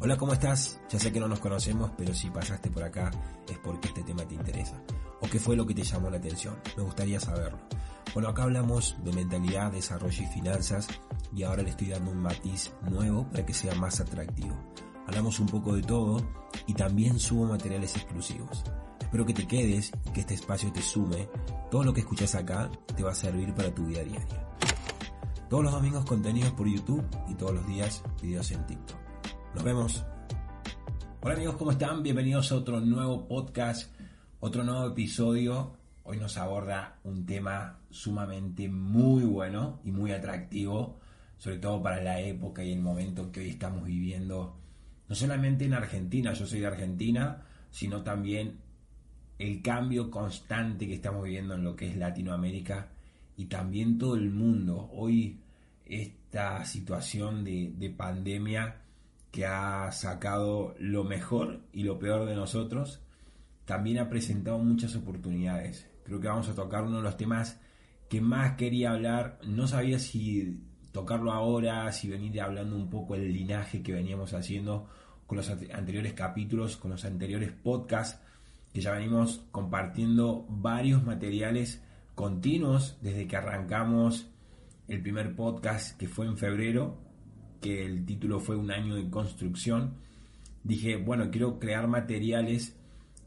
Hola, ¿cómo estás? Ya sé que no nos conocemos, pero si pasaste por acá es porque este tema te interesa. ¿O qué fue lo que te llamó la atención? Me gustaría saberlo. Bueno, acá hablamos de mentalidad, desarrollo y finanzas y ahora le estoy dando un matiz nuevo para que sea más atractivo. Hablamos un poco de todo y también subo materiales exclusivos. Espero que te quedes y que este espacio te sume. Todo lo que escuchas acá te va a servir para tu vida diaria. Todos los domingos contenidos por YouTube y todos los días videos en TikTok. Nos vemos. Hola amigos, ¿cómo están? Bienvenidos a otro nuevo podcast, otro nuevo episodio. Hoy nos aborda un tema sumamente muy bueno y muy atractivo, sobre todo para la época y el momento que hoy estamos viviendo, no solamente en Argentina, yo soy de Argentina, sino también el cambio constante que estamos viviendo en lo que es Latinoamérica y también todo el mundo. Hoy esta situación de, de pandemia que ha sacado lo mejor y lo peor de nosotros, también ha presentado muchas oportunidades. Creo que vamos a tocar uno de los temas que más quería hablar. No sabía si tocarlo ahora, si venir hablando un poco el linaje que veníamos haciendo con los anteriores capítulos, con los anteriores podcasts, que ya venimos compartiendo varios materiales continuos desde que arrancamos el primer podcast que fue en febrero, que el título fue Un año de construcción. Dije, bueno, quiero crear materiales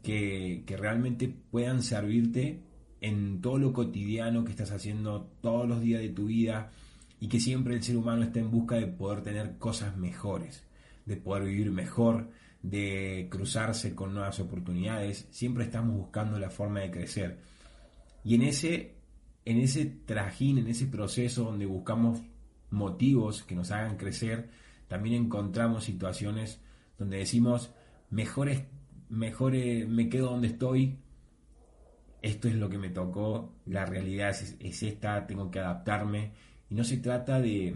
que, que realmente puedan servirte en todo lo cotidiano que estás haciendo todos los días de tu vida y que siempre el ser humano está en busca de poder tener cosas mejores, de poder vivir mejor, de cruzarse con nuevas oportunidades. Siempre estamos buscando la forma de crecer. Y en ese, en ese trajín, en ese proceso donde buscamos motivos que nos hagan crecer, también encontramos situaciones donde decimos, mejor, es, me quedo donde estoy, esto es lo que me tocó, la realidad es, es, esta, tengo que adaptarme. Y no se trata de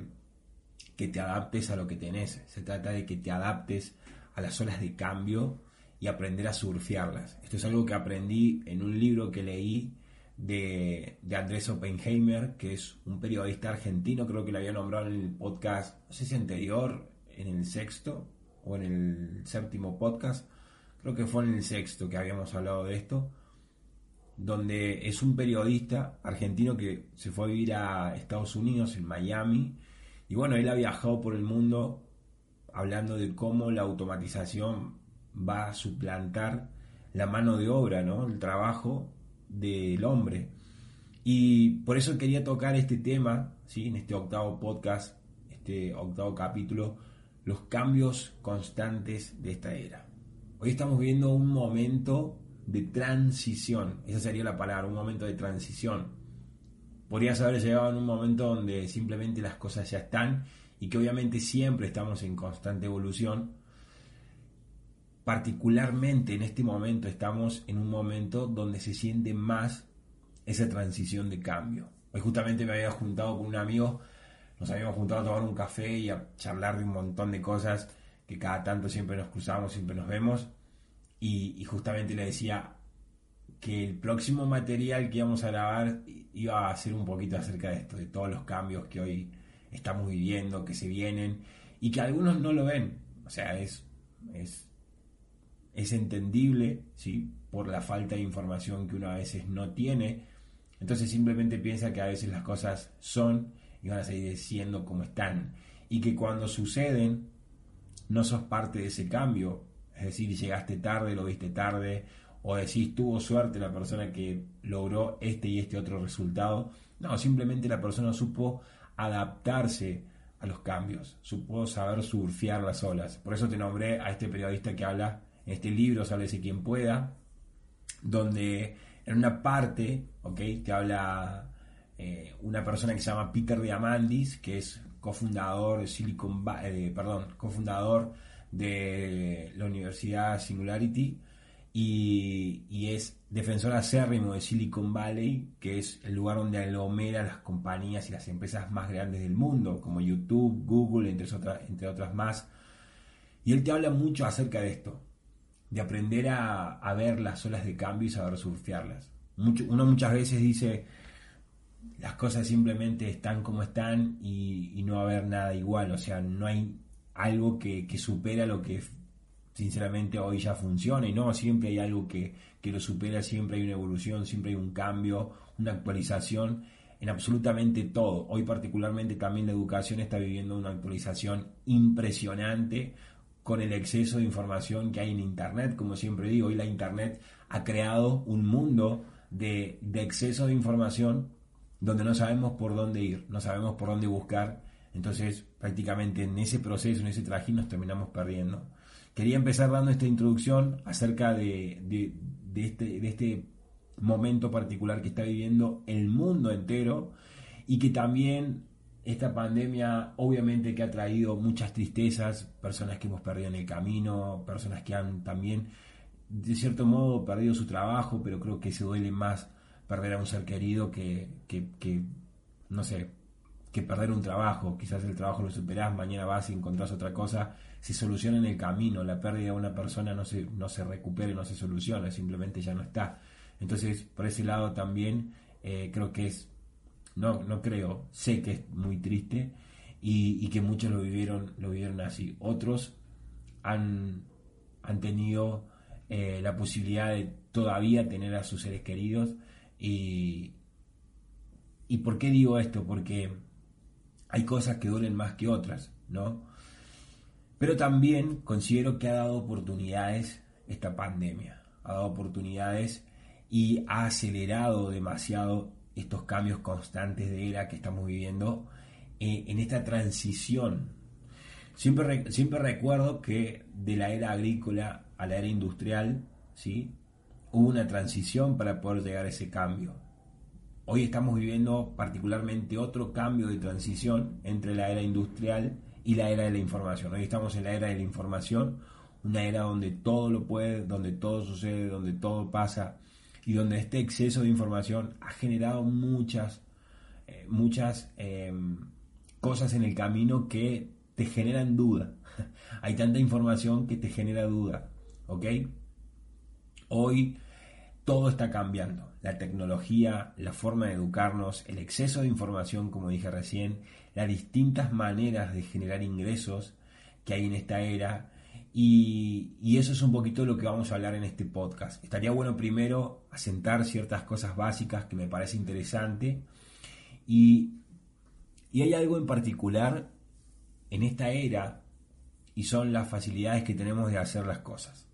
que te adaptes a lo que tenés, se trata de que te adaptes a las olas de cambio y aprender a surfearlas. Esto es algo que aprendí en un libro que leí de, Andrés Oppenheimer, que es un periodista argentino, creo que lo había nombrado en el podcast, no sé si anterior, en el sexto o en el séptimo podcast, creo que fue en el sexto que habíamos hablado de esto, donde es un periodista argentino que se fue a vivir a Estados Unidos, en Miami, y bueno, él ha viajado por el mundo hablando de cómo la automatización va a suplantar la mano de obra, ¿no? El trabajo del hombre. Y por eso quería tocar este tema, ¿sí? en este octavo podcast, este octavo capítulo, los cambios constantes de esta era. Hoy estamos viviendo un momento de transición, esa sería la palabra, un momento de transición. Podrías haber llegado en un momento donde simplemente las cosas ya están y que obviamente siempre estamos en constante evolución, particularmente en este momento estamos en un momento donde se siente más esa transición de cambio. Hoy justamente me había juntado con un amigo, nos habíamos juntado a tomar un café y a charlar de un montón de cosas que cada tanto siempre nos cruzamos, siempre nos vemos, y, y justamente le decía que el próximo material que íbamos a grabar iba a ser un poquito acerca de esto, de todos los cambios que hoy estamos viviendo, que se vienen, y que algunos no lo ven. O sea, es, es es entendible, ¿sí? Por la falta de información que uno a veces no tiene. Entonces simplemente piensa que a veces las cosas son y van a seguir siendo como están. Y que cuando suceden, no sos parte de ese cambio. Es decir, llegaste tarde, lo viste tarde, o decís tuvo suerte la persona que logró este y este otro resultado. No, simplemente la persona supo adaptarse a los cambios, supo saber surfear las olas. Por eso te nombré a este periodista que habla este libro, Sálvese quien pueda, donde en una parte, ¿ok? Te habla eh, una persona que se llama Peter Diamandis, que es cofundador de Silicon eh, perdón, cofundador de la Universidad Singularity y, es defensor acérrimo de Silicon Valley, que es el lugar donde aglomeran las compañías y las empresas más grandes del mundo, como YouTube, Google, entre otras, entre otras más. Y él te habla mucho acerca de esto, de aprender a, ver las olas de cambio y saber surfearlas. uno muchas veces dice, las cosas simplemente están como están y, no va a haber nada igual, o sea, no hay algo que, supera lo que sinceramente hoy ya funciona y no, siempre hay algo que, que lo supera, siempre hay una evolución, siempre hay un cambio, una actualización en absolutamente todo. Hoy particularmente también la educación está viviendo una actualización impresionante con el exceso de información que hay en Internet. Como siempre digo, hoy la Internet ha creado un mundo de, exceso de información donde no sabemos por dónde ir, no sabemos por dónde buscar. Entonces, prácticamente en ese proceso, en ese trajín, nos terminamos perdiendo. Quería empezar dando esta introducción acerca de, de, este, de este momento particular que está viviendo el mundo entero y que también esta pandemia obviamente que ha traído muchas tristezas, personas que hemos perdido en el camino, personas que han también de cierto modo perdido su trabajo, pero creo que se duele más perder a un ser querido que, que, no sé, que perder un trabajo. Quizás el trabajo lo superás, mañana vas y encontrás otra cosa, se soluciona en el camino, la pérdida de una persona no se, no se recupera, no se soluciona, simplemente ya no está. Entonces, por ese lado también eh, creo que es, no, no creo, sé que es muy triste y, que muchos lo vivieron, lo vivieron así. Otros han, han tenido eh, la posibilidad de todavía tener a sus seres queridos y, ¿Y por qué digo esto? Porque hay cosas que duelen más que otras, ¿no? Pero también considero que ha dado oportunidades esta pandemia. Ha dado oportunidades y ha acelerado demasiado estos cambios constantes de era que estamos viviendo eh, en esta transición. Siempre, siempre recuerdo que de la era agrícola a la era industrial, ¿sí? hubo una transición para poder llegar a ese cambio. Hoy estamos viviendo particularmente otro cambio de transición entre la era industrial y la era de la información. Hoy estamos en la era de la información, una era donde todo lo puede, donde todo sucede, donde todo pasa, y donde este exceso de información ha generado muchas, eh, muchas em, cosas en el camino que te generan duda. Hay tanta información que te genera duda, ¿ok? Hoy todo está cambiando. La tecnología, la forma de educarnos, el exceso de información, como dije recién, las distintas maneras de generar ingresos que hay en esta era, y, eso es un poquito lo que vamos a hablar en este podcast. Estaría bueno primero asentar ciertas cosas básicas que me parece interesante. Y, y hay algo en particular en esta era y son las facilidades que tenemos de hacer las cosas.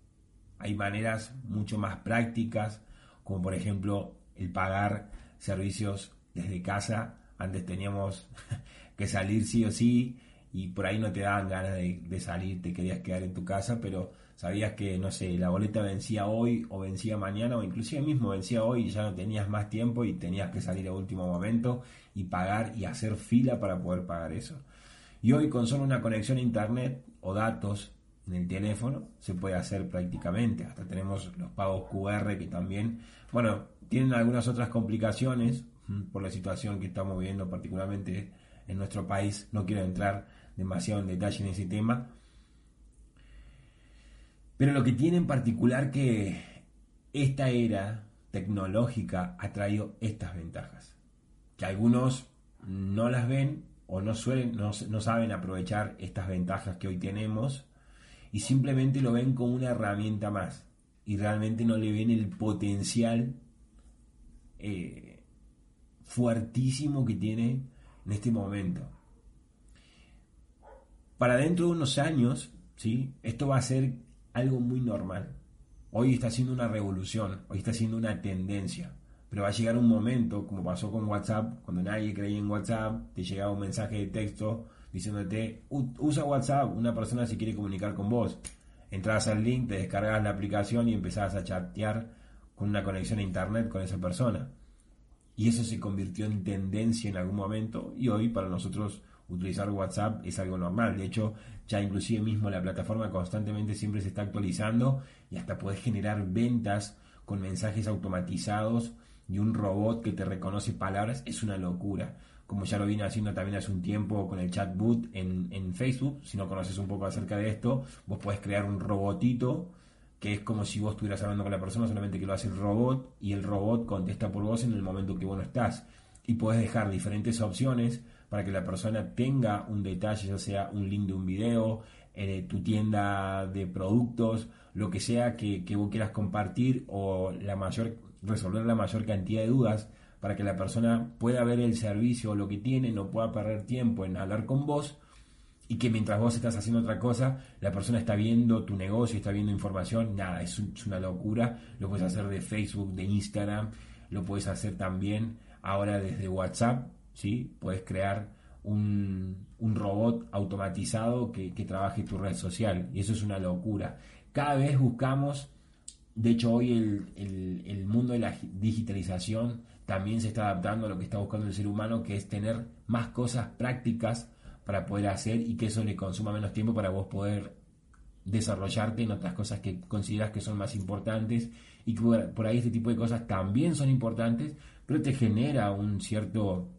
Hay maneras mucho más prácticas, como por ejemplo el pagar servicios desde casa. Antes teníamos que salir sí o sí y por ahí no te daban ganas de, salir, te querías quedar en tu casa, pero sabías que, no sé, la boleta vencía hoy o vencía mañana o inclusive mismo vencía hoy y ya no tenías más tiempo y tenías que salir a último momento y pagar y hacer fila para poder pagar eso. Y hoy con solo una conexión a internet o datos en el teléfono se puede hacer prácticamente. Hasta tenemos los pagos QR que también, bueno, tienen algunas otras complicaciones mm, por la situación que estamos viviendo particularmente en nuestro país. No quiero entrar demasiado en detalle en ese tema. Pero lo que tiene en particular que esta era tecnológica ha traído estas ventajas, que algunos no las ven o no suelen, no, saben aprovechar estas ventajas que hoy tenemos y simplemente lo ven como una herramienta más y realmente no le ven el potencial eh, fuertísimo que tiene en este momento para dentro de unos años, ¿sí? esto va a ser algo muy normal. Hoy está siendo una revolución, hoy está siendo una tendencia, pero va a llegar un momento, como pasó con WhatsApp, cuando nadie creía en WhatsApp, te llegaba un mensaje de texto diciéndote, usa WhatsApp, una persona se quiere comunicar con vos. Entrabas al link, te descargabas la aplicación y empezabas a chatear con una conexión a internet con esa persona. Y eso se convirtió en tendencia en algún momento y hoy para nosotros utilizar WhatsApp es algo normal. De hecho, ya inclusive mismo la plataforma constantemente siempre se está actualizando y hasta puedes generar ventas con mensajes automatizados y un robot que te reconoce palabras. Es una locura. Como ya lo vine haciendo también hace un tiempo con el chatbot en, en Facebook. Si no conoces un poco acerca de esto, vos puedes crear un robotito que es como si vos estuvieras hablando con la persona, solamente que lo hace el robot y el robot contesta por vos en el momento que vos no estás. Y puedes dejar diferentes opciones para que la persona tenga un detalle, ya sea un link de un video, eh, tu tienda de productos, lo que sea que, que vos quieras compartir o la mayor, resolver la mayor cantidad de dudas para que la persona pueda ver el servicio o lo que tiene, no pueda perder tiempo en hablar con vos y que mientras vos estás haciendo otra cosa, la persona está viendo tu negocio, está viendo información, nada, es, es una locura, lo puedes hacer de Facebook, de Instagram, lo puedes hacer también ahora desde WhatsApp, ¿sí? Puedes crear un, robot automatizado que, trabaje tu red social. Y eso es una locura. Cada vez buscamos, de hecho hoy el, el mundo de la digitalización también se está adaptando a lo que está buscando el ser humano, que es tener más cosas prácticas para poder hacer y que eso le consuma menos tiempo para vos poder desarrollarte en otras cosas que consideras que son más importantes y que por ahí este tipo de cosas también son importantes, pero te genera un cierto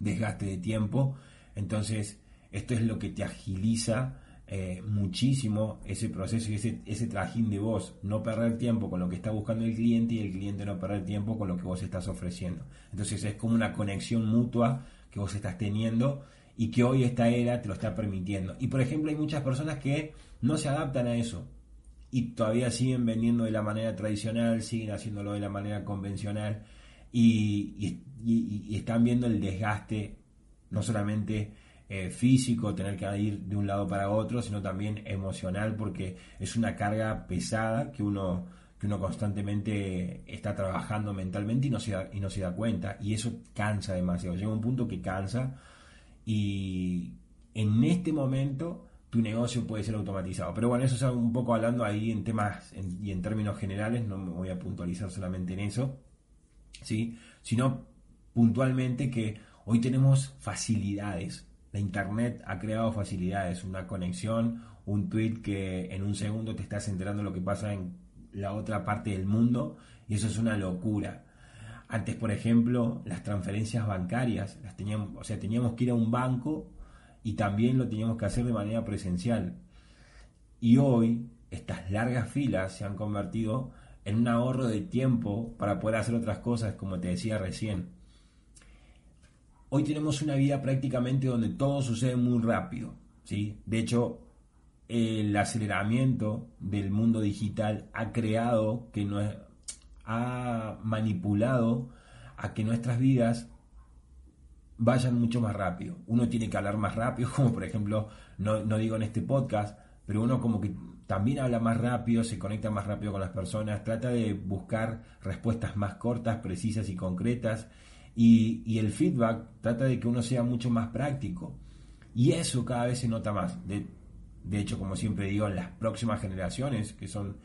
desgaste de tiempo. Entonces, esto es lo que te agiliza eh, muchísimo ese proceso y ese, ese trajín de vos. No perder tiempo con lo que está buscando el cliente y el cliente no perder tiempo con lo que vos estás ofreciendo. Entonces, es como una conexión mutua que vos estás teniendo y que hoy esta era te lo está permitiendo. Y por ejemplo, hay muchas personas que no se adaptan a eso y todavía siguen vendiendo de la manera tradicional, siguen haciéndolo de la manera convencional y, están viendo el desgaste, no solamente eh, físico, tener que ir de un lado para otro, sino también emocional, porque es una carga pesada que uno, que uno constantemente está trabajando mentalmente y no, se da, y no se da cuenta. Y eso cansa demasiado. Llega un punto que cansa y en este momento tu negocio puede ser automatizado. Pero bueno, eso es un poco hablando ahí en temas y en términos generales, no me voy a puntualizar solamente en eso. ¿Sí? sino puntualmente que hoy tenemos facilidades. La Internet ha creado facilidades, una conexión, un tweet que en un segundo te estás enterando lo que pasa en la otra parte del mundo y eso es una locura. Antes, por ejemplo, las transferencias bancarias, las teníamos, o sea, teníamos que ir a un banco y también lo teníamos que hacer de manera presencial. Y hoy estas largas filas se han convertido en un ahorro de tiempo para poder hacer otras cosas, como te decía recién. Hoy tenemos una vida prácticamente donde todo sucede muy rápido. ¿sí? De hecho, el aceleramiento del mundo digital ha creado que no ha manipulado a que nuestras vidas vayan mucho más rápido. Uno tiene que hablar más rápido, como por ejemplo, no, no digo en este podcast, pero uno como que también habla más rápido, se conecta más rápido con las personas, trata de buscar respuestas más cortas, precisas y concretas. Y, el feedback trata de que uno sea mucho más práctico. Y eso cada vez se nota más. De, hecho, como siempre digo, las próximas generaciones, que son,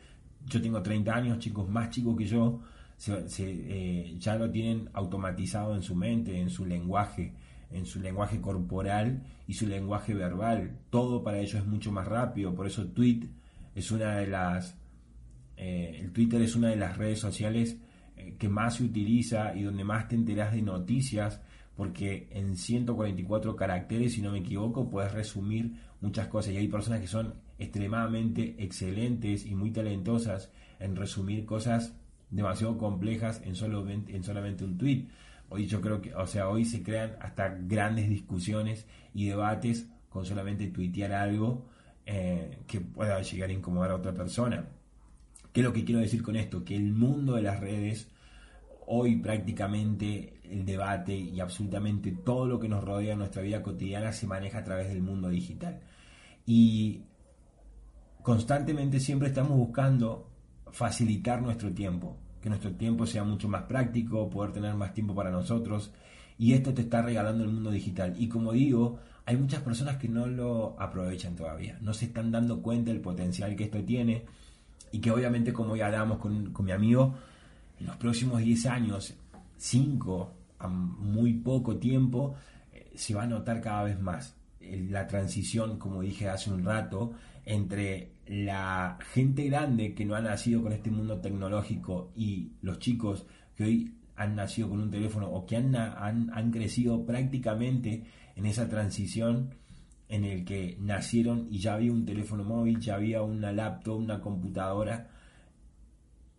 yo tengo 30 años, chicos más chicos que yo, eh, ya lo tienen automatizado en su mente, en su lenguaje, en su lenguaje corporal y su lenguaje verbal. Todo para ellos es mucho más rápido. Por eso tweet es una de las, eh, el Twitter es una de las redes sociales eh, que más se utiliza y donde más te enteras de noticias, porque en 144 caracteres, si no me equivoco, puedes resumir muchas cosas. Y hay personas que son extremadamente excelentes y muy talentosas en resumir cosas demasiado complejas en, solo, en solamente un tweet. Hoy yo creo que, o sea, hoy se crean hasta grandes discusiones y debates con solamente tuitear algo eh, que pueda llegar a incomodar a otra persona. ¿Qué es lo que quiero decir con esto? Que el mundo de las redes, hoy prácticamente el debate y absolutamente todo lo que nos rodea en nuestra vida cotidiana se maneja a través del mundo digital. Y constantemente siempre estamos buscando facilitar nuestro tiempo, que nuestro tiempo sea mucho más práctico, poder tener más tiempo para nosotros. Y esto te está regalando el mundo digital. Y como digo, hay muchas personas que no lo aprovechan todavía, no se están dando cuenta del potencial que esto tiene y que obviamente como ya hablábamos con, mi amigo, en los próximos 10 años, 5 a muy poco tiempo, eh, se va a notar cada vez más la transición, como dije hace un rato, entre la gente grande que no ha nacido con este mundo tecnológico y los chicos que hoy han nacido con un teléfono o que han, han, han crecido prácticamente en esa transición en el que nacieron y ya había un teléfono móvil, ya había una laptop, una computadora,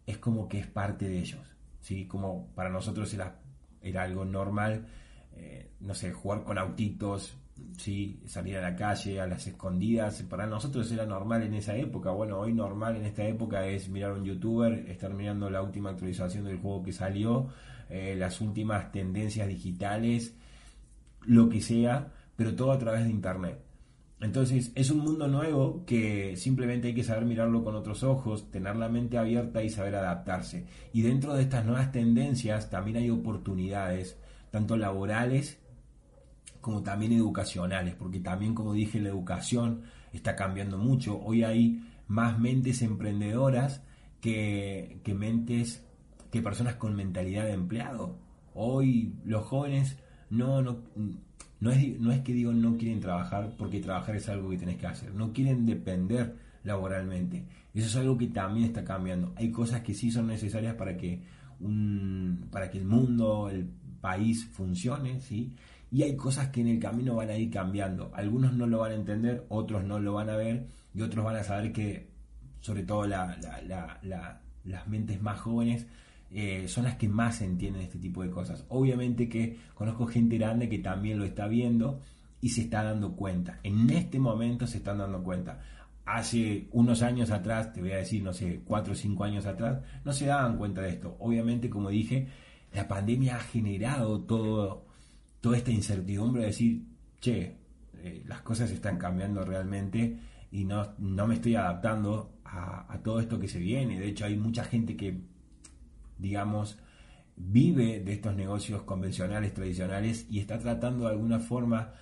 es como que es parte de ellos, ¿sí? Como para nosotros era, algo normal, eh, no sé, jugar con autitos, ¿sí? salir a la calle, a las escondidas, para nosotros era normal en esa época, bueno, hoy normal en esta época es mirar un youtuber, estar mirando la última actualización del juego que salió, eh, las últimas tendencias digitales, lo que sea, pero todo a través de internet. Entonces es un mundo nuevo que simplemente hay que saber mirarlo con otros ojos, tener la mente abierta y saber adaptarse. Y dentro de estas nuevas tendencias también hay oportunidades, tanto laborales como también educacionales, porque también como dije la educación está cambiando mucho. Hoy hay más mentes emprendedoras que, que mentes, que personas con mentalidad de empleado. Hoy los jóvenes no, no, no es, no es que digo no quieren trabajar porque trabajar es algo que tenés que hacer, no quieren depender laboralmente. Eso es algo que también está cambiando. Hay cosas que sí son necesarias para que un, para que el mundo, el país funcione, ¿sí? Y hay cosas que en el camino van a ir cambiando. Algunos no lo van a entender, otros no lo van a ver y otros van a saber que, sobre todo la, las mentes más jóvenes, eh, son las que más entienden este tipo de cosas. Obviamente que conozco gente grande que también lo está viendo y se está dando cuenta. En este momento se están dando cuenta. Hace unos años atrás, te voy a decir, no sé, cuatro o cinco años atrás, no se daban cuenta de esto. Obviamente, como dije, la pandemia ha generado todo, toda esta incertidumbre de decir, che, eh, las cosas están cambiando realmente y no, no me estoy adaptando a, a todo esto que se viene. De hecho, hay mucha gente que digamos, vive de estos negocios convencionales, tradicionales, y está tratando de alguna forma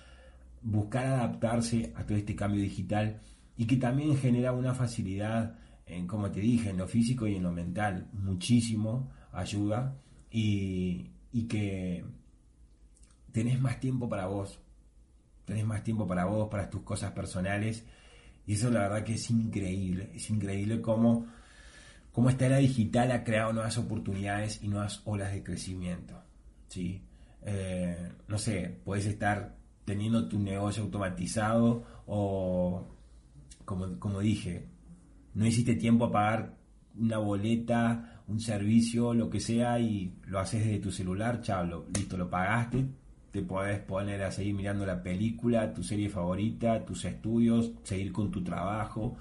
buscar adaptarse a todo este cambio digital y que también genera una facilidad, en, como te dije, en lo físico y en lo mental, muchísimo ayuda y, y que tenés más tiempo para vos, tenés más tiempo para vos, para tus cosas personales, y eso la verdad que es increíble, es increíble cómo cómo esta era digital ha creado nuevas oportunidades y nuevas olas de crecimiento. ¿sí? Eh, no sé, puedes estar teniendo tu negocio automatizado o, como, como dije, no hiciste tiempo a pagar una boleta, un servicio, lo que sea, y lo haces desde tu celular, chao, listo, lo pagaste, te puedes poner a seguir mirando la película, tu serie favorita, tus estudios, seguir con tu trabajo.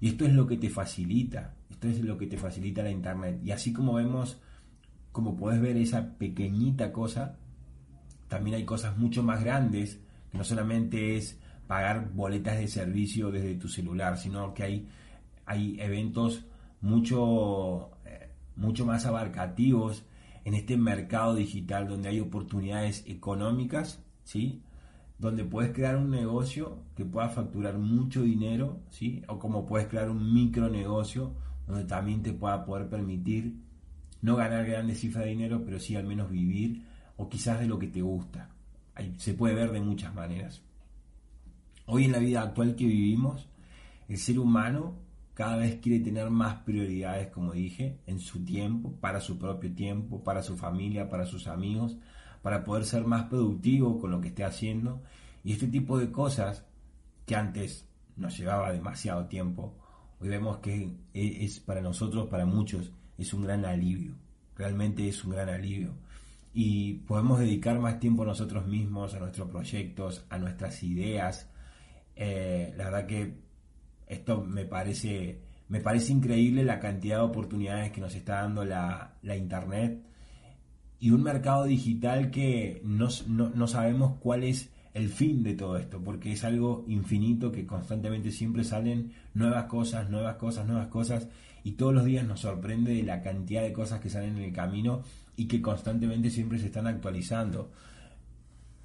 Y esto es lo que te facilita. Esto es lo que te facilita la internet. Y así como vemos, como puedes ver esa pequeñita cosa, también hay cosas mucho más grandes, que no solamente es pagar boletas de servicio desde tu celular, sino que hay, hay eventos mucho, eh, mucho más abarcativos en este mercado digital donde hay oportunidades económicas, ¿sí? donde puedes crear un negocio que pueda facturar mucho dinero, ¿sí? o como puedes crear un micronegocio donde también te pueda poder permitir no ganar grandes cifras de dinero, pero sí al menos vivir o quizás de lo que te gusta. se puede ver de muchas maneras. Hoy en la vida actual que vivimos, el ser humano cada vez quiere tener más prioridades, como dije, en su tiempo, para su propio tiempo, para su familia, para sus amigos, para poder ser más productivo con lo que esté haciendo. Y este tipo de cosas que antes nos llevaba demasiado tiempo, hoy vemos que e, es para nosotros, para muchos, es un gran alivio. Realmente es un gran alivio. Y podemos dedicar más tiempo a nosotros mismos, a nuestros proyectos, a nuestras ideas. Eh, la verdad que esto me parece, me parece increíble la cantidad de oportunidades que nos está dando la, la Internet y un mercado digital que no, no, no sabemos cuál es el fin de todo esto, porque es algo infinito que constantemente siempre salen nuevas cosas, nuevas cosas, nuevas cosas, y todos los días nos sorprende de la cantidad de cosas que salen en el camino y que constantemente siempre se están actualizando.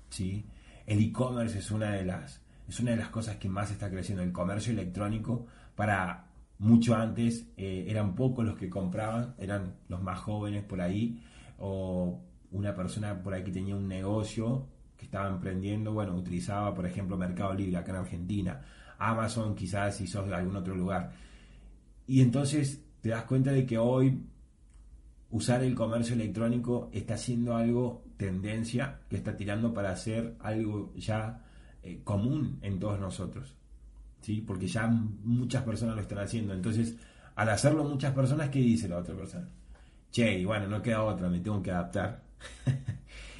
¿Sí? El e-commerce es una de las es una de las cosas que más está creciendo. El comercio electrónico para mucho antes eh, eran pocos los que compraban, eran los más jóvenes por ahí, o una persona por ahí que tenía un negocio estaba emprendiendo, bueno, utilizaba, por ejemplo, Mercado Libre acá en Argentina, Amazon quizás si sos de algún otro lugar. Y entonces te das cuenta de que hoy usar el comercio electrónico está siendo algo tendencia que está tirando para hacer algo ya eh, común en todos nosotros. ¿sí? Porque ya muchas personas lo están haciendo. Entonces, al hacerlo muchas personas, ¿qué dice la otra persona? Che, y bueno, no queda otra, me tengo que adaptar.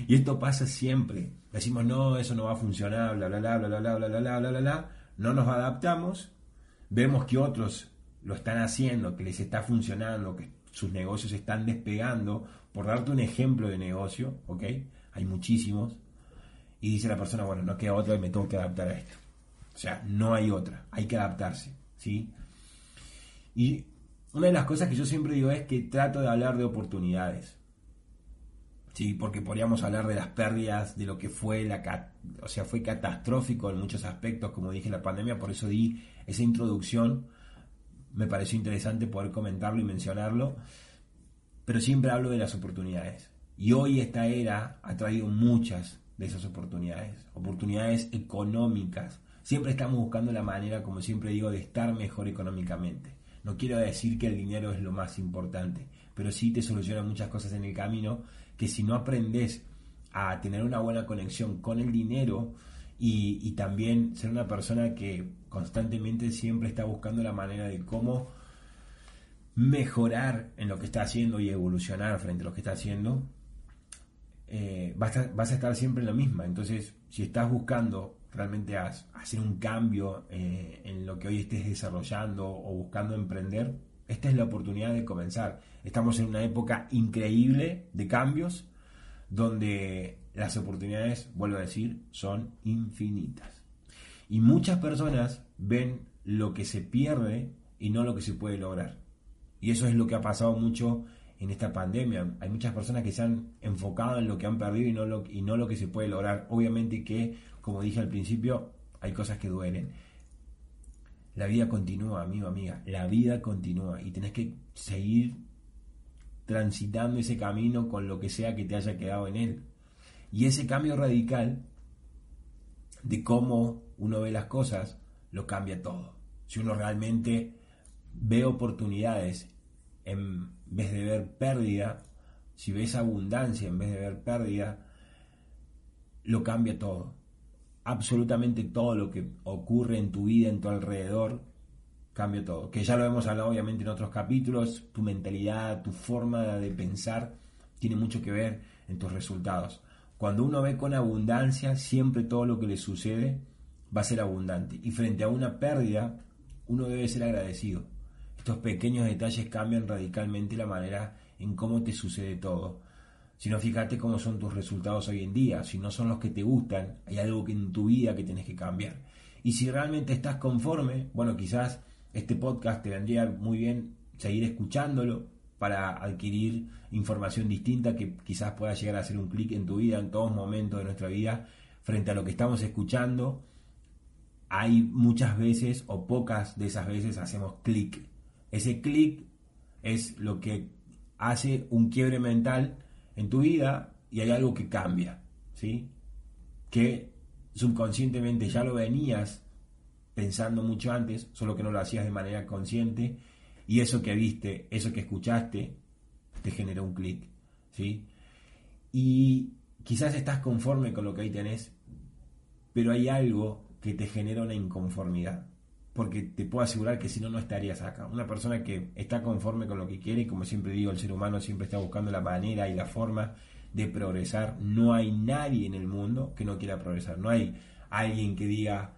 y esto pasa siempre. Decimos, no, eso no va a funcionar, bla, bla, bla, bla, bla, bla, bla, bla, bla, bla, bla. No nos adaptamos, vemos que otros lo están haciendo, que les está funcionando, que sus negocios están despegando. Por darte un ejemplo de negocio, ¿ok? Hay muchísimos. Y dice la persona, bueno, no queda otra y me tengo que adaptar a esto. O sea, no hay otra, hay que adaptarse, ¿sí? Y una de las cosas que yo siempre digo es que trato de hablar de oportunidades. Sí, porque podríamos hablar de las pérdidas, de lo que fue la o sea, fue catastrófico en muchos aspectos, como dije, la pandemia, por eso di esa introducción. Me pareció interesante poder comentarlo y mencionarlo, pero siempre hablo de las oportunidades. Y hoy esta era ha traído muchas de esas oportunidades, oportunidades económicas. Siempre estamos buscando la manera, como siempre digo, de estar mejor económicamente. No quiero decir que el dinero es lo más importante, pero sí te soluciona muchas cosas en el camino que si no aprendes a tener una buena conexión con el dinero y, también ser una persona que constantemente siempre está buscando la manera de cómo mejorar en lo que está haciendo y evolucionar frente a lo que está haciendo, eh, vas, a, estar siempre en la misma. Entonces, si estás buscando realmente hacer un cambio eh, en lo que hoy estés desarrollando o buscando emprender, esta es la oportunidad de comenzar. Estamos en una época increíble de cambios donde las oportunidades, vuelvo a decir, son infinitas. Y muchas personas ven lo que se pierde y no lo que se puede lograr. Y eso es lo que ha pasado mucho en esta pandemia. Hay muchas personas que se han enfocado en lo que han perdido y no lo, y no lo que se puede lograr. Obviamente que, como dije al principio, hay cosas que duelen. La vida continúa, amigo, amiga. La vida continúa y tenés que seguir transitando ese camino con lo que sea que te haya quedado en él. Y ese cambio radical de cómo uno ve las cosas lo cambia todo. Si uno realmente ve oportunidades en vez de ver pérdida, si ves abundancia en vez de ver pérdida, lo cambia todo absolutamente todo lo que ocurre en tu vida, en tu alrededor, cambia todo. Que ya lo hemos hablado obviamente en otros capítulos, tu mentalidad, tu forma de pensar tiene mucho que ver en tus resultados. Cuando uno ve con abundancia, siempre todo lo que le sucede va a ser abundante. Y frente a una pérdida, uno debe ser agradecido. Estos pequeños detalles cambian radicalmente la manera en cómo te sucede todo sino fíjate cómo son tus resultados hoy en día. Si no son los que te gustan, hay algo que en tu vida que tienes que cambiar. Y si realmente estás conforme, bueno, quizás este podcast te vendría muy bien seguir escuchándolo para adquirir información distinta que quizás pueda llegar a hacer un clic en tu vida en todos momentos de nuestra vida frente a lo que estamos escuchando. Hay muchas veces o pocas de esas veces hacemos clic. Ese clic es lo que hace un quiebre mental en tu vida y hay algo que cambia, ¿sí? Que subconscientemente ya lo venías pensando mucho antes, solo que no lo hacías de manera consciente y eso que viste, eso que escuchaste, te generó un clic, ¿sí? Y quizás estás conforme con lo que ahí tenés, pero hay algo que te genera una inconformidad porque te puedo asegurar que si no, no estarías acá. Una persona que está conforme con lo que quiere, y como siempre digo, el ser humano siempre está buscando la manera y la forma de progresar. No hay nadie en el mundo que no quiera progresar. No hay alguien que diga,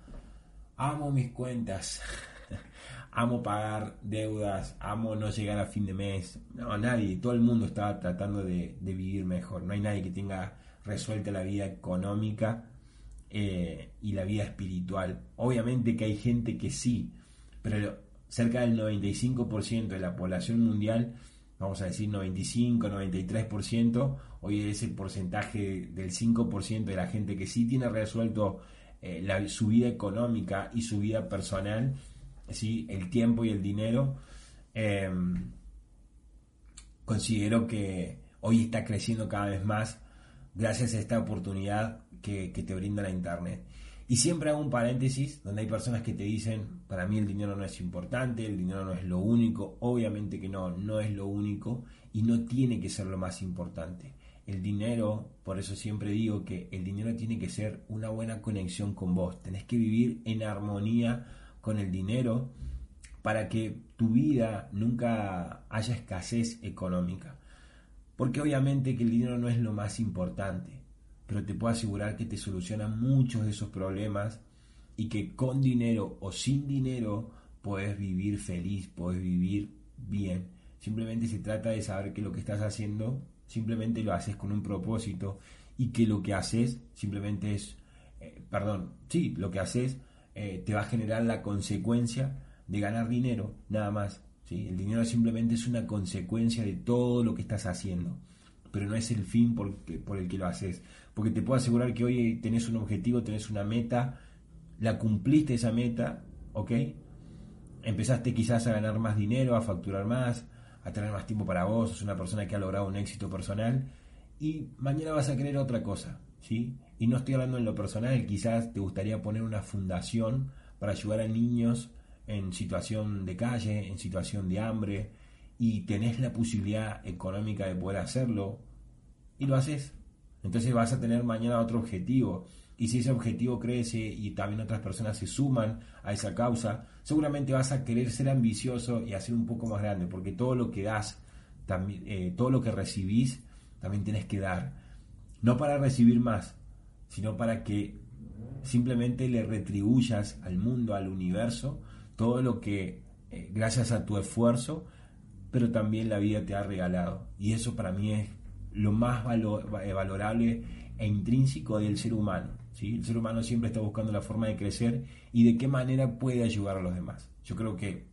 amo mis cuentas, amo pagar deudas, amo no llegar a fin de mes. No, nadie. Todo el mundo está tratando de, de vivir mejor. No hay nadie que tenga resuelta la vida económica eh, y la vida espiritual. Obviamente que hay gente que sí, pero cerca del 95% de la población mundial, vamos a decir 95, 93%, hoy es el porcentaje del 5% de la gente que sí tiene resuelto eh, su vida económica y su vida personal, ¿sí? el tiempo y el dinero. Em, considero que hoy está creciendo cada vez más gracias a esta oportunidad que, te brinda la Internet. Y siempre hago un paréntesis donde hay personas que te dicen, para mí el dinero no es importante, el dinero no es lo único, obviamente que no, no es lo único y no tiene que ser lo más importante. El dinero, por eso siempre digo que el dinero tiene que ser una buena conexión con vos, tenés que vivir en armonía con el dinero para que tu vida nunca haya escasez económica. Porque obviamente que el dinero no es lo más importante, pero te puedo asegurar que te soluciona muchos de esos problemas y que con dinero o sin dinero puedes vivir feliz, puedes vivir bien. Simplemente se trata de saber que lo que estás haciendo simplemente lo haces con un propósito y que lo que haces simplemente es, eh, perdón, sí, lo que haces eh, te va a generar la consecuencia de ganar dinero, nada más. ¿sí? El dinero simplemente es una consecuencia de todo lo que estás haciendo, pero no es el fin por el que lo haces. Porque te puedo asegurar que hoy tenés un objetivo, tenés una meta, la cumpliste esa meta, ¿ok? Empezaste quizás a ganar más dinero, a facturar más, a tener más tiempo para vos, sos una persona que ha logrado un éxito personal y mañana vas a querer otra cosa, ¿sí? Y no estoy hablando en lo personal, quizás te gustaría poner una fundación para ayudar a niños en situación de calle, en situación de hambre, y tenés la posibilidad económica de poder hacerlo, y lo haces. Entonces vas a tener mañana otro objetivo. Y si ese objetivo crece y también otras personas se suman a esa causa, seguramente vas a querer ser ambicioso y hacer un poco más grande, porque todo lo que das, también, eh, todo lo que recibís, también tienes que dar. No para recibir más, sino para que simplemente le retribuyas al mundo, al universo, todo lo que, eh, gracias a tu esfuerzo, pero también la vida te ha regalado. Y eso para mí es lo más eh, valorable e intrínseco del ser humano. ¿sí? El ser humano siempre está buscando la forma de crecer y de qué manera puede ayudar a los demás. Yo creo que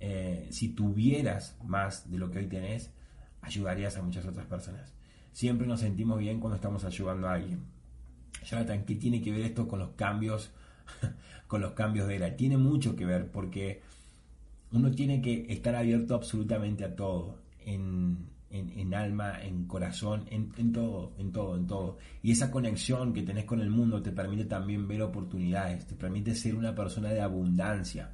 eh, si tuvieras más de lo que hoy tenés, ayudarías a muchas otras personas. Siempre nos sentimos bien cuando estamos ayudando a alguien. Jonathan, ¿qué tiene que ver esto con los cambios, con los cambios de era? Tiene mucho que ver porque uno tiene que estar abierto absolutamente a todo, en, en, alma, en corazón, en, todo, en todo, en todo. Y esa conexión que tenés con el mundo te permite también ver oportunidades, te permite ser una persona de abundancia.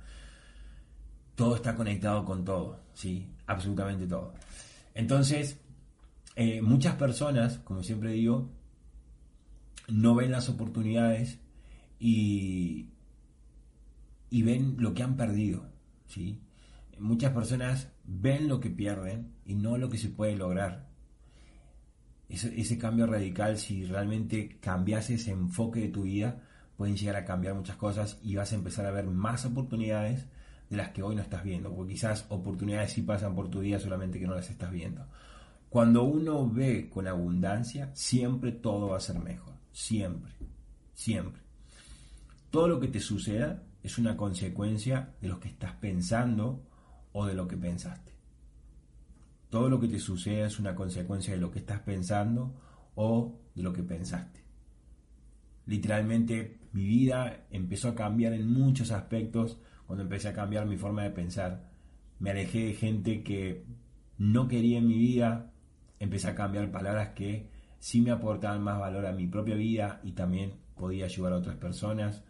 Todo está conectado con todo, ¿sí? Absolutamente todo. Entonces, eh, muchas personas, como siempre digo, no ven las oportunidades y, y ven lo que han perdido. ¿sí? Muchas personas ven lo que pierden y no lo que se puede lograr. Ese, cambio radical, si realmente cambias ese enfoque de tu vida, pueden llegar a cambiar muchas cosas y vas a empezar a ver más oportunidades de las que hoy no estás viendo, porque quizás oportunidades sí pasan por tu vida, solamente que no las estás viendo. Cuando uno ve con abundancia, siempre todo va a ser mejor, siempre, siempre. Todo lo que te suceda es una consecuencia de lo que estás pensando o de lo que pensaste. Todo lo que te suceda es una consecuencia de lo que estás pensando o de lo que pensaste. Literalmente mi vida empezó a cambiar en muchos aspectos cuando empecé a cambiar mi forma de pensar. Me alejé de gente que no quería en mi vida, empecé a cambiar palabras que sí me aportaban más valor a mi propia vida y también podía ayudar a otras personas.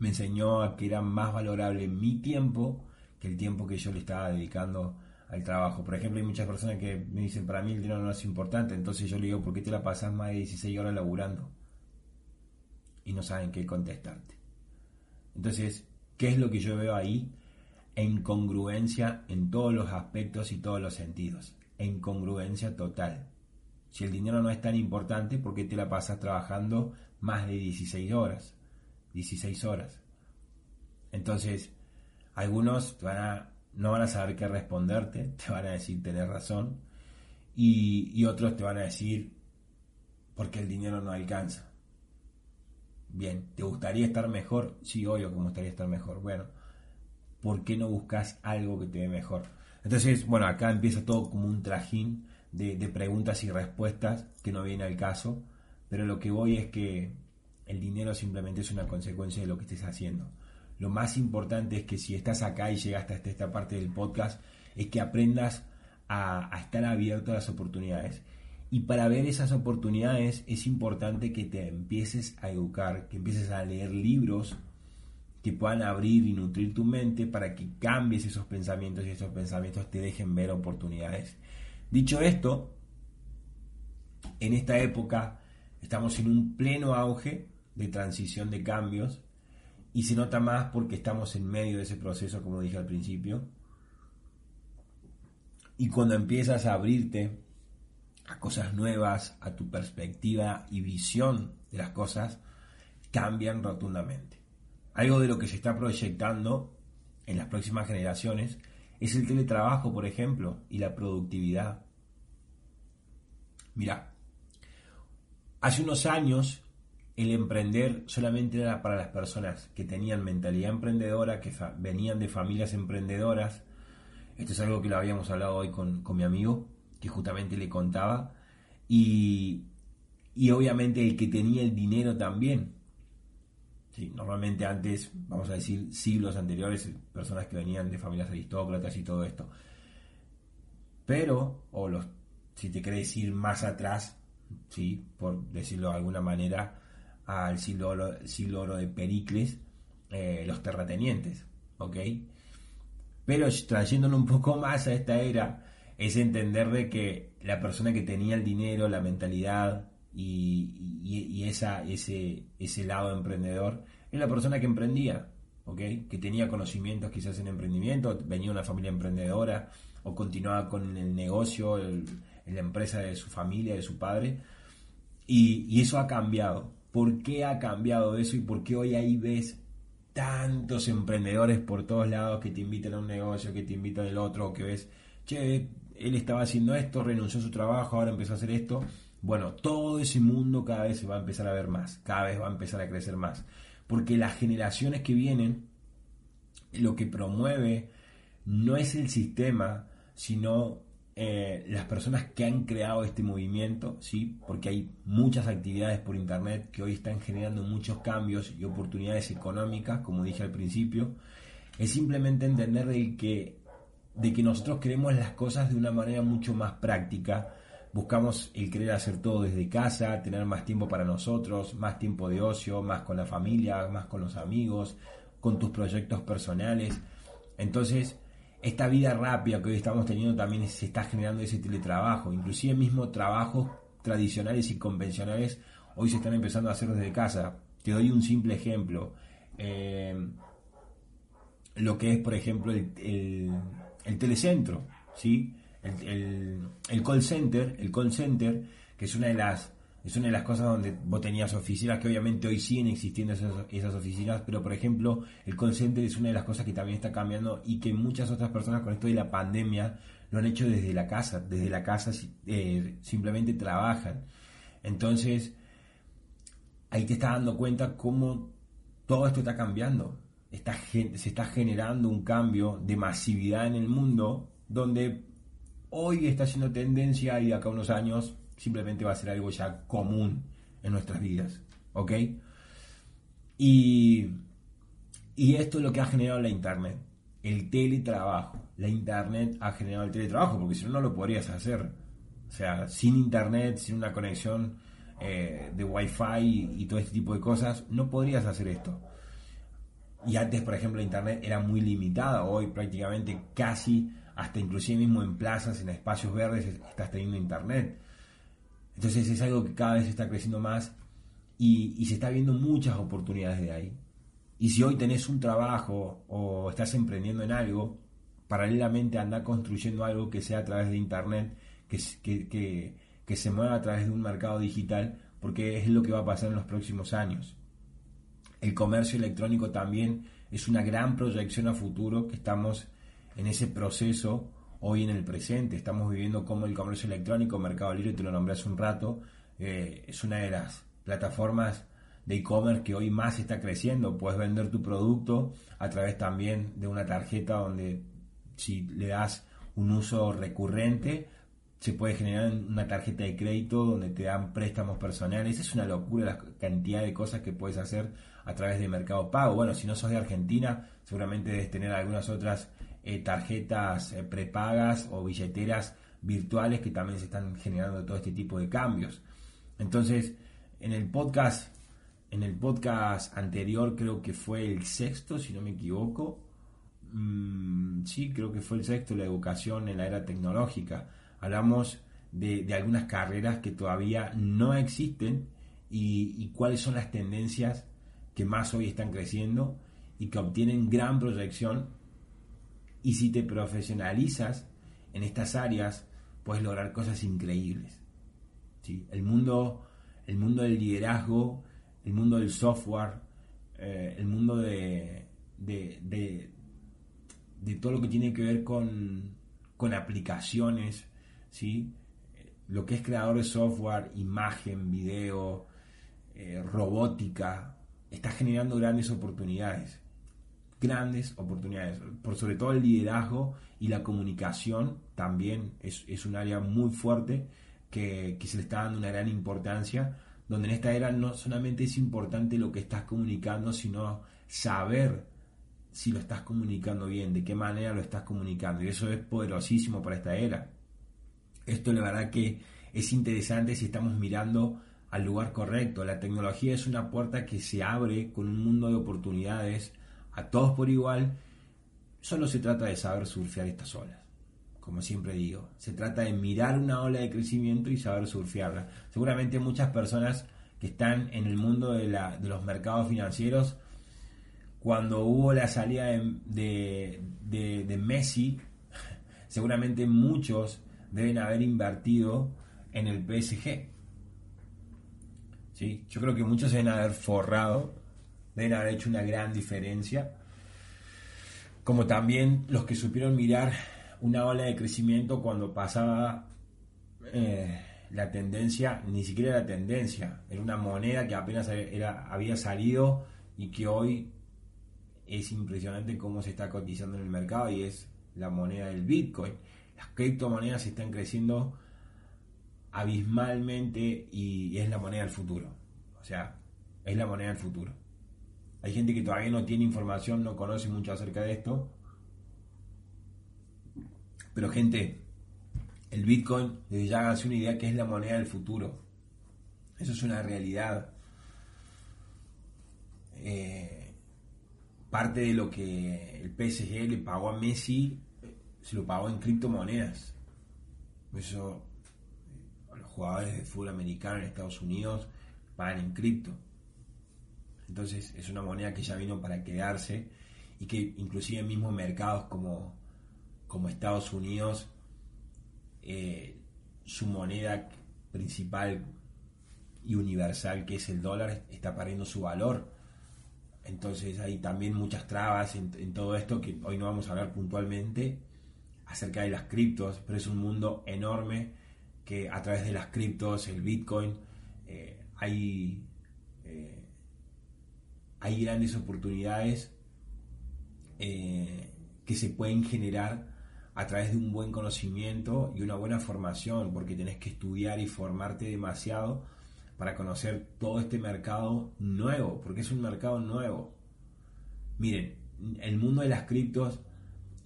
Me enseñó a que era más valorable mi tiempo que el tiempo que yo le estaba dedicando al trabajo. Por ejemplo, hay muchas personas que me dicen, para mí el dinero no es importante, entonces yo le digo, ¿por qué te la pasas más de 16 horas laburando? Y no saben qué contestarte. Entonces, ¿Qué es lo que yo veo ahí? Incongruencia en todos los aspectos y todos los sentidos. Incongruencia total. Si el dinero no es tan importante, ¿por qué te la pasas trabajando más de 16 horas? 16 horas. Entonces, algunos no van a saber qué responderte, te van a decir tener razón, y, otros te van a decir porque el dinero no alcanza. Bien, ¿te gustaría estar mejor? Sí, obvio que me gustaría estar mejor. Bueno, ¿por qué no buscas algo que te dé mejor? Entonces, bueno, acá empieza todo como un trajín de, preguntas y respuestas que no viene al caso, pero lo que voy es que el dinero simplemente es una consecuencia de lo que estés haciendo. Lo más importante es que si estás acá y llegaste hasta esta parte del podcast, es que aprendas a, a estar abierto a las oportunidades y para ver esas oportunidades es importante que te empieces a educar, que empieces a leer libros que puedan abrir y nutrir tu mente para que cambies esos pensamientos y esos pensamientos te dejen ver oportunidades. Dicho esto, en esta época estamos en un pleno auge de transición de cambios y se nota más porque estamos en medio de ese proceso, como dije al principio. Y cuando empiezas a abrirte a cosas nuevas, a tu perspectiva y visión de las cosas, cambian rotundamente. Algo de lo que se está proyectando en las próximas generaciones es el teletrabajo, por ejemplo, y la productividad. Mira, hace unos años el emprender solamente era para las personas que tenían mentalidad emprendedora, que venían de familias emprendedoras. Esto es algo que lo habíamos hablado hoy con, mi amigo, que justamente le contaba. Y, y obviamente el que tenía el dinero también. Sí, normalmente antes, vamos a decir, siglos anteriores, personas que venían de familias aristócratas y todo esto. Pero, o los, si te querés ir más atrás, ¿sí? por decirlo de alguna manera, al siglo oro, siglo oro de Pericles, eh, los terratenientes. Pero trayéndolo un poco más a esta era, es entender de que la persona que tenía el dinero, la mentalidad y, esa, ese, ese lado emprendedor, es la persona que emprendía. Que tenía conocimientos quizás en emprendimiento, venía una familia emprendedora o continuaba con el negocio, en la empresa de su familia, de su padre. y eso ha cambiado por qué ha cambiado eso y por qué hoy ahí ves tantos emprendedores por todos lados que te invitan a un negocio, que te invitan al otro, que ves, che, él estaba haciendo esto, renunció a su trabajo, ahora empezó a hacer esto. Bueno, todo ese mundo cada vez se va a empezar a ver más, cada vez va a empezar a crecer más. Porque las generaciones que vienen, lo que promueve no es el sistema, sino eh, las personas que han creado este movimiento, ¿sí? porque hay muchas actividades por Internet que hoy están generando muchos cambios y oportunidades económicas, como dije al principio, es simplemente entender de que, de que nosotros queremos las cosas de una manera mucho más práctica, buscamos el querer hacer todo desde casa, tener más tiempo para nosotros, más tiempo de ocio, más con la familia, más con los amigos, con tus proyectos personales. Entonces, esta vida rápida que hoy estamos teniendo también se está generando ese teletrabajo, inclusive mismo trabajos tradicionales y convencionales hoy se están empezando a hacer desde casa. Te doy un simple ejemplo. Eh, lo que es, por ejemplo, el, telecentro, ¿sí? El, el, call center, el call center, que es una de las es una de las cosas donde vos tenías oficinas que obviamente hoy siguen existiendo esas, oficinas, pero por ejemplo el call es una de las cosas que también está cambiando y que muchas otras personas con esto de la pandemia lo han hecho desde la casa, desde la casa eh, simplemente trabajan. Entonces, ahí te estás dando cuenta cómo todo esto está cambiando. Está, se está generando un cambio de masividad en el mundo donde hoy está siendo tendencia y de acá a unos años simplemente va a ser algo ya común en nuestras vidas. ¿Ok? Y, y esto es lo que ha generado la Internet. El teletrabajo. La Internet ha generado el teletrabajo, porque si no, no lo podrías hacer. O sea, sin Internet, sin una conexión eh, de Wi-Fi y, todo este tipo de cosas, no podrías hacer esto. Y antes, por ejemplo, la Internet era muy limitada. Hoy prácticamente casi, hasta inclusive mismo en plazas, en espacios verdes, estás teniendo Internet. Entonces es algo que cada vez está creciendo más y, se está viendo muchas oportunidades de ahí. Y si hoy tenés un trabajo o estás emprendiendo en algo, paralelamente anda construyendo algo que sea a través de Internet, que, que, se mueva a través de un mercado digital, porque es lo que va a pasar en los próximos años. El comercio electrónico también es una gran proyección a futuro que estamos en ese proceso hoy en el presente. Estamos viviendo como el comercio electrónico, Mercado Libre, te lo nombré hace un rato, eh, es una de las plataformas de e-commerce que hoy más está creciendo. Puedes vender tu producto a través también de una tarjeta donde si le das un uso recurrente, se puede generar una tarjeta de crédito donde te dan préstamos personales. Es una locura la cantidad de cosas que puedes hacer a través de Mercado Pago. Bueno, si no sos de Argentina, seguramente debes tener algunas otras eh, tarjetas eh, prepagas o billeteras virtuales que también se están generando todo este tipo de cambios. Entonces, en el podcast, en el podcast anterior creo que fue el sexto, si no me equivoco. Mm, sí, creo que fue el sexto, la educación en la era tecnológica. Hablamos de, algunas carreras que todavía no existen y cuáles son las tendencias que más hoy están creciendo y que obtienen gran proyección y si te profesionalizas en estas áreas puedes lograr cosas increíbles. ¿sí? El, mundo, el mundo del liderazgo, el mundo del software, eh, el mundo de, de, de, todo lo que tiene que ver con, con aplicaciones, ¿sí? lo que es creador de software, imagen, video, eh, robótica, está generando grandes oportunidades. Grandes oportunidades. Por sobre todo el liderazgo y la comunicación también es, un área muy fuerte que, que, se le está dando una gran importancia. Donde en esta era no solamente es importante lo que estás comunicando, sino saber si lo estás comunicando bien, de qué manera lo estás comunicando. Y eso es poderosísimo para esta era. Esto la verdad que es interesante si estamos mirando al lugar correcto. La tecnología es una puerta que se abre con un mundo de oportunidades a todos por igual. Solo se trata de saber surfear estas olas. Como siempre digo, se trata de mirar una ola de crecimiento y saber surfearla. Seguramente muchas personas que están en el mundo de, de los mercados financieros cuando hubo la salida de, de, Messi, seguramente muchos deben haber invertido en el PSG. ¿Sí? Yo creo que muchos deben haber forrado, deben haber hecho una gran diferencia. Como también los que supieron mirar una ola de crecimiento cuando pasaba eh, la tendencia, ni siquiera la tendencia, era una moneda que apenas era, había salido y que hoy es impresionante cómo se está cotizando en el mercado y es la moneda del Bitcoin. Las criptomonedas están creciendo abismalmente y es la moneda del futuro. O sea, es la moneda del futuro. Hay gente que todavía no tiene información, no conoce mucho acerca de esto. Pero gente, el Bitcoin, desde ya hace una idea que es la moneda del futuro. Eso es una realidad. Eh, parte de lo que el PSG le pagó a Messi se lo pagó en criptomonedas. Eso los jugadores de fútbol americano en Estados Unidos pagan en cripto. Entonces es una moneda que ya vino para quedarse y que inclusive mismos mercados como, como Estados Unidos eh, su moneda principal y universal que es el dólar está perdiendo su valor. Entonces hay también muchas trabas en, todo esto que hoy no vamos a hablar puntualmente acerca de las criptos, pero es un mundo enorme que a través de las criptos, el Bitcoin, eh, hay, hay grandes oportunidades eh, que se pueden generar a través de un buen conocimiento y una buena formación, porque tenés que estudiar y formarte demasiado para conocer todo este mercado nuevo, porque es un mercado nuevo. Miren, el mundo de las criptos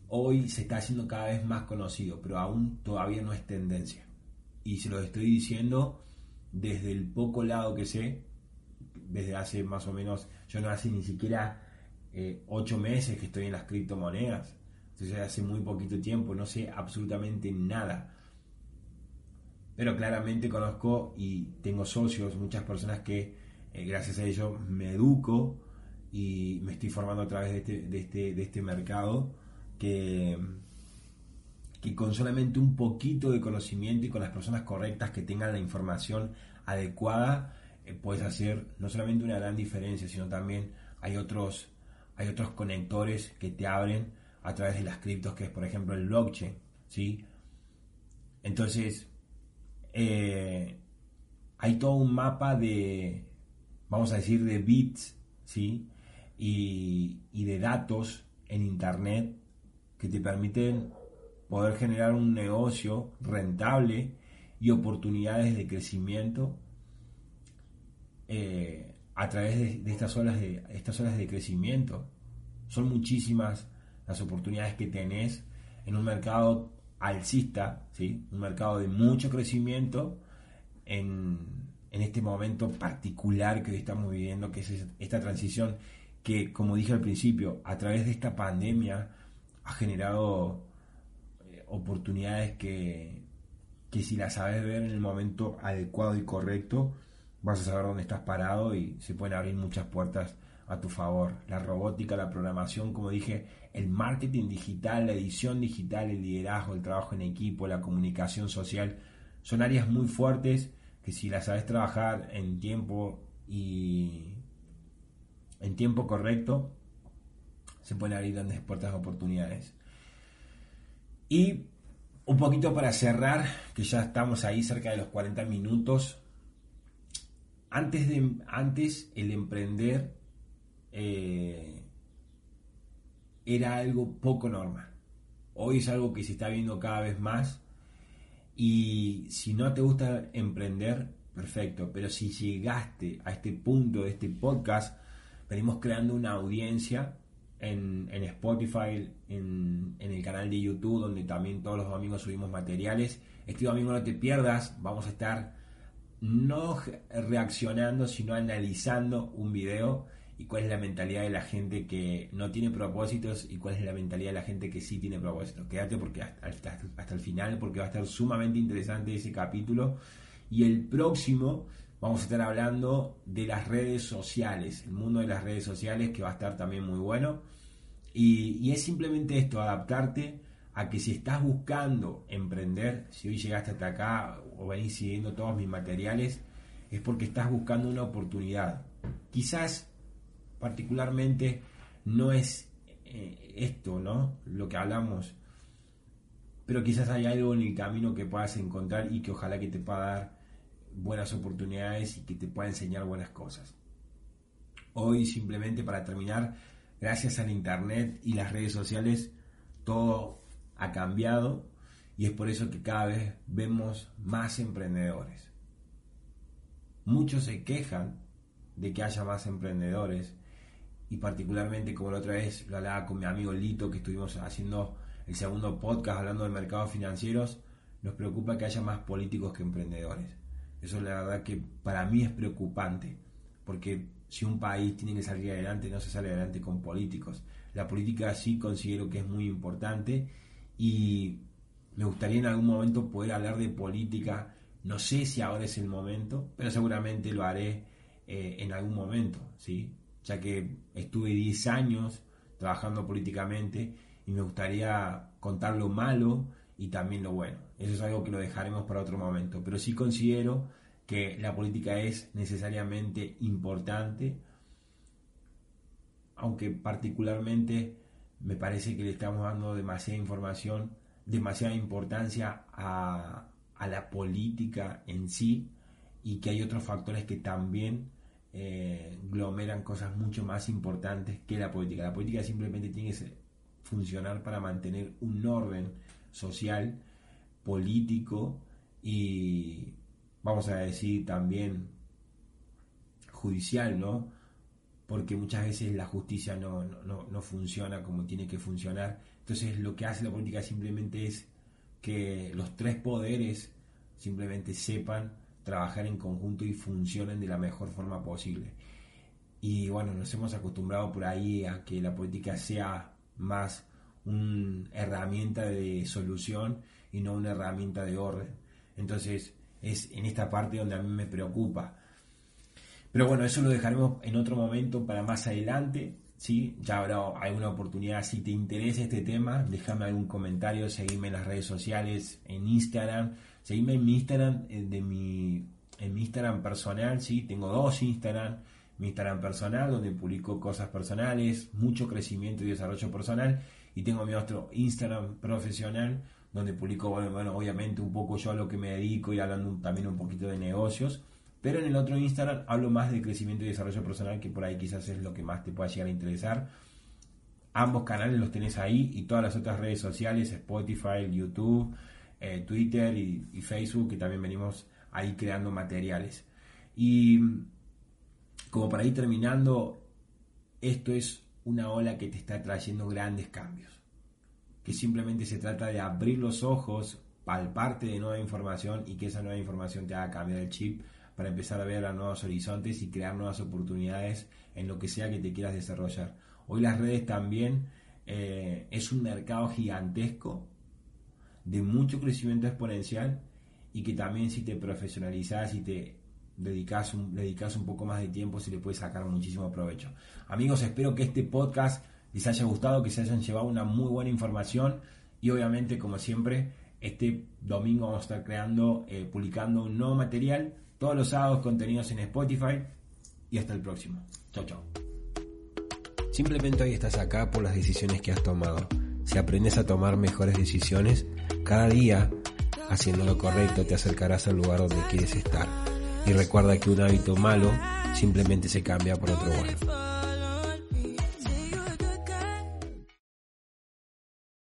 hoy se está haciendo cada vez más conocido, pero aún todavía no es tendencia. Y se lo estoy diciendo desde el poco lado que sé, desde hace más o menos, yo no hace ni siquiera eh, ocho meses que estoy en las criptomonedas. Entonces hace muy poquito tiempo, no sé absolutamente nada pero claramente conozco y tengo socios, muchas personas que eh, gracias a ello me educo y me estoy formando a través de este, de este, de este mercado que, que con solamente un poquito de conocimiento y con las personas correctas que tengan la información adecuada, puedes hacer no solamente una gran diferencia, sino también hay otros, hay otros conectores que te abren a través de las criptos, que es por ejemplo el blockchain, ¿sí? Entonces, eh, hay todo un mapa de, vamos a decir, de bits, ¿sí? Y, de datos en Internet que te permiten poder generar un negocio rentable y oportunidades de crecimiento eh, a través de, estas olas de estas de crecimiento. Son muchísimas las oportunidades que tenés en un mercado alcista, ¿sí? un mercado de mucho crecimiento en, en este momento particular que hoy estamos viviendo, que es esta transición que, como dije al principio, a través de esta pandemia ha generado eh, oportunidades que, que si las sabes ver en el momento adecuado y correcto, vas a saber dónde estás parado y se pueden abrir muchas puertas a tu favor. La robótica, la programación, como dije, el marketing digital, la edición digital, el liderazgo, el trabajo en equipo, la comunicación social, son áreas muy fuertes que si las sabes trabajar en tiempo y en tiempo correcto, se pueden abrir grandes puertas de oportunidades. Y un poquito para cerrar, que ya estamos ahí cerca de los 40 minutos. Antes, de, antes el emprender eh, era algo poco normal. Hoy es algo que se está viendo cada vez más. Y si no te gusta emprender, perfecto. Pero si llegaste a este punto de este podcast, venimos creando una audiencia en, Spotify, en, el canal de YouTube, donde también todos los domingos subimos materiales. Este domingo no te pierdas, vamos a estar no reaccionando, sino analizando un video y cuál es la mentalidad de la gente que no tiene propósitos y cuál es la mentalidad de la gente que sí tiene propósitos. Quédate porque hasta, hasta el final, porque va a estar sumamente interesante ese capítulo. Y el próximo vamos a estar hablando de las redes sociales, el mundo de las redes sociales que va a estar también muy bueno. Y, es simplemente esto, adaptarte a que si estás buscando emprender, si hoy llegaste hasta acá o venís siguiendo todos mis materiales, es porque estás buscando una oportunidad. Quizás particularmente no es eh, esto, ¿no? Lo que hablamos, pero quizás hay algo en el camino que puedas encontrar y que ojalá que te pueda dar buenas oportunidades y que te pueda enseñar buenas cosas. Hoy simplemente para terminar, gracias al Internet y las redes sociales, todo ha cambiado y es por eso que cada vez vemos más emprendedores. Muchos se quejan de que haya más emprendedores y particularmente como la otra vez lo hablaba con mi amigo Lito que estuvimos haciendo el segundo podcast hablando de mercados financieros, nos preocupa que haya más políticos que emprendedores. Eso la verdad que para mí es preocupante, porque si un país tiene que salir adelante, no se sale adelante con políticos. La política sí considero que es muy importante y me gustaría en algún momento poder hablar de política. No sé si ahora es el momento, pero seguramente lo haré eh, en algún momento, ¿sí? ya que estuve 10 años trabajando políticamente y me gustaría contar lo malo y también lo bueno. Eso es algo que lo dejaremos para otro momento. Pero sí considero que la política es necesariamente importante, aunque particularmente me parece que le estamos dando demasiada información, demasiada importancia a, la política en sí y que hay otros factores que también eh, glomeran cosas mucho más importantes que la política. La política simplemente tiene que funcionar para mantener un orden social, político y vamos a decir también judicial, ¿no? Porque muchas veces la justicia no, no, funciona como tiene que funcionar. Entonces lo que hace la política simplemente es que los tres poderes simplemente sepan trabajar en conjunto y funcionen de la mejor forma posible. Y bueno, nos hemos acostumbrado por ahí a que la política sea más una herramienta de solución y no una herramienta de orden. Entonces es en esta parte donde a mí me preocupa. Pero bueno, eso lo dejaremos en otro momento para más adelante. ¿sí? Ya habrá alguna oportunidad. Si te interesa este tema, déjame algún comentario, seguime en las redes sociales, en Instagram. Seguime en mi Instagram, eh, de mi, en mi Instagram personal, ¿sí? Tengo dos Instagram. Mi Instagram personal, donde publico cosas personales, mucho crecimiento y desarrollo personal y tengo mi otro Instagram profesional donde publico, bueno, obviamente un poco yo a lo que me dedico y hablando también un poquito de negocios, pero en el otro Instagram hablo más de crecimiento y desarrollo personal, que por ahí quizás es lo que más te pueda llegar a interesar. Ambos canales los tenés ahí y todas las otras redes sociales, Spotify, YouTube, eh, Twitter y, y Facebook, que también venimos ahí creando materiales. Y como para ir terminando, esto es una ola que te está trayendo grandes cambios. Que simplemente se trata de abrir los ojos, palparte de nueva información y que esa nueva información te haga cambiar el chip para empezar a ver a nuevos horizontes y crear nuevas oportunidades en lo que sea que te quieras desarrollar. Hoy las redes también eh, es un mercado gigantesco de mucho crecimiento exponencial y que también si te profesionalizas y te dedicas un, dedicas un poco más de tiempo, se le puede sacar muchísimo provecho. Amigos, espero que este podcast les haya gustado, que se hayan llevado una muy buena información y obviamente, como siempre, este domingo vamos a estar creando, eh, publicando un nuevo material, todos los sábados contenidos en Spotify y hasta el próximo. Chao, chao. Simplemente hoy estás acá por las decisiones que has tomado. Si aprendes a tomar mejores decisiones, cada día, haciendo lo correcto, te acercarás al lugar donde quieres estar. Y recuerda que un hábito malo simplemente se cambia por otro bueno.